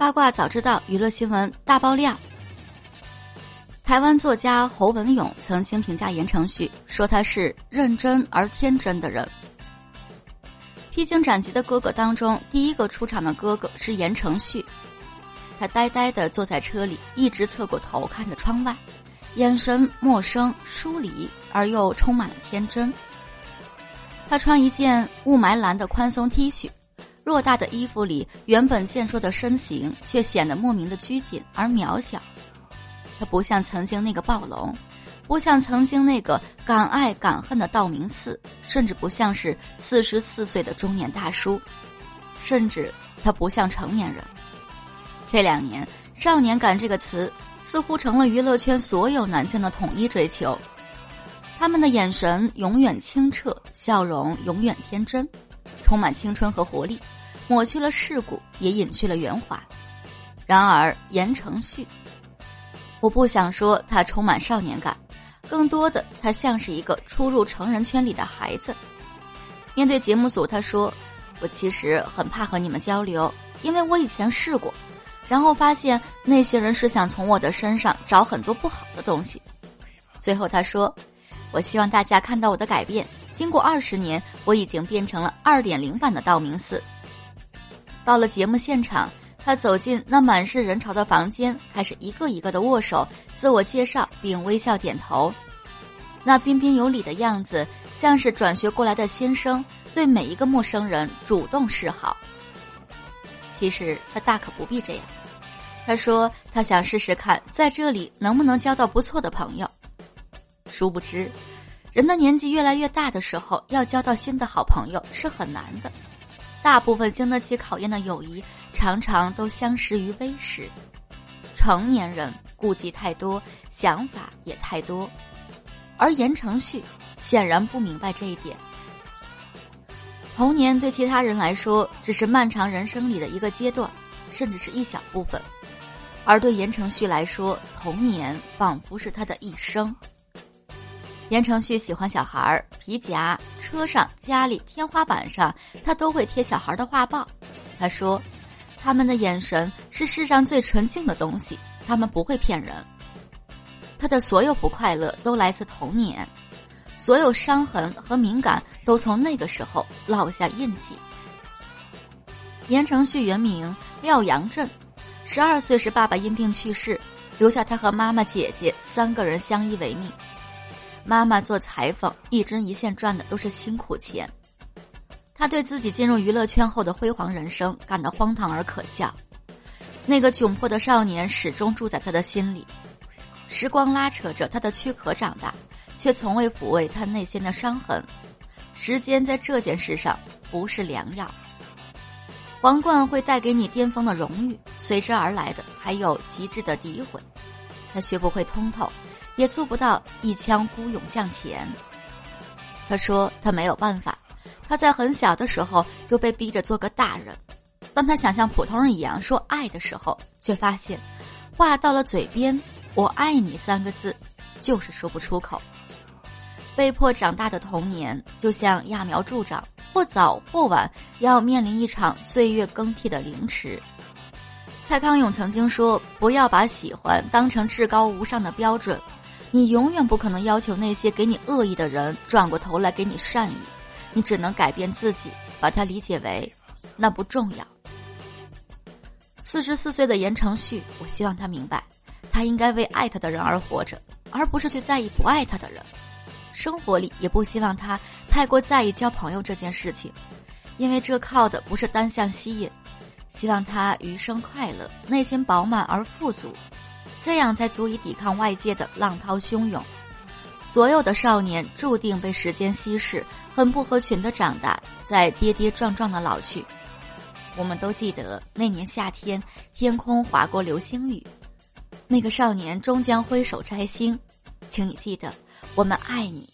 八卦早知道，娱乐新闻大爆料。台湾作家侯文勇曾经评价言承旭，说他是认真而天真的人。披荆斩棘的哥哥当中，第一个出场的哥哥是言承旭，他呆呆的坐在车里，一直侧过头看着窗外，眼神陌生疏离而又充满了天真。他穿一件雾霾蓝的宽松 T 恤。偌大的衣服里，原本健硕的身形却显得莫名的拘谨而渺小。他不像曾经那个暴龙，不像曾经那个敢爱敢恨的道明寺，甚至不像是四十四岁的中年大叔，甚至他不像成年人。这两年，“少年感”这个词似乎成了娱乐圈所有男性的统一追求。他们的眼神永远清澈，笑容永远天真。充满青春和活力，抹去了世故，也隐去了圆滑。然而言承旭，我不想说他充满少年感，更多的他像是一个初入成人圈里的孩子。面对节目组，他说：“我其实很怕和你们交流，因为我以前试过，然后发现那些人是想从我的身上找很多不好的东西。”最后他说：“我希望大家看到我的改变。”经过二十年，我已经变成了二点零版的道明寺。到了节目现场，他走进那满是人潮的房间，开始一个一个的握手、自我介绍，并微笑点头。那彬彬有礼的样子，像是转学过来的新生，对每一个陌生人主动示好。其实他大可不必这样。他说他想试试看，在这里能不能交到不错的朋友。殊不知。人的年纪越来越大的时候，要交到新的好朋友是很难的。大部分经得起考验的友谊，常常都相识于微时。成年人顾忌太多，想法也太多，而言承旭显然不明白这一点。童年对其他人来说只是漫长人生里的一个阶段，甚至是一小部分；而对言承旭来说，童年仿佛是他的一生。言承旭喜欢小孩儿，皮夹、车上、家里、天花板上，他都会贴小孩的画报。他说：“他们的眼神是世上最纯净的东西，他们不会骗人。”他的所有不快乐都来自童年，所有伤痕和敏感都从那个时候烙下印记。言承旭原名廖阳镇，十二岁时爸爸因病去世，留下他和妈妈、姐姐三个人相依为命。妈妈做裁缝，一针一线赚的都是辛苦钱。他对自己进入娱乐圈后的辉煌人生感到荒唐而可笑。那个窘迫的少年始终住在他的心里。时光拉扯着他的躯壳长大，却从未抚慰他内心的伤痕。时间在这件事上不是良药。皇冠会带给你巅峰的荣誉，随之而来的还有极致的诋毁。他学不会通透。也做不到一腔孤勇向前。他说他没有办法，他在很小的时候就被逼着做个大人。当他想像普通人一样说爱的时候，却发现话到了嘴边，“我爱你”三个字就是说不出口。被迫长大的童年，就像揠苗助长，或早或晚要面临一场岁月更替的凌迟。蔡康永曾经说：“不要把喜欢当成至高无上的标准。”你永远不可能要求那些给你恶意的人转过头来给你善意，你只能改变自己，把它理解为那不重要。四十四岁的言承旭，我希望他明白，他应该为爱他的人而活着，而不是去在意不爱他的人。生活里也不希望他太过在意交朋友这件事情，因为这靠的不是单向吸引。希望他余生快乐，内心饱满而富足。这样才足以抵抗外界的浪涛汹涌。所有的少年注定被时间稀释，很不合群的长大，在跌跌撞撞的老去。我们都记得那年夏天，天空划过流星雨，那个少年终将挥手摘星。请你记得，我们爱你。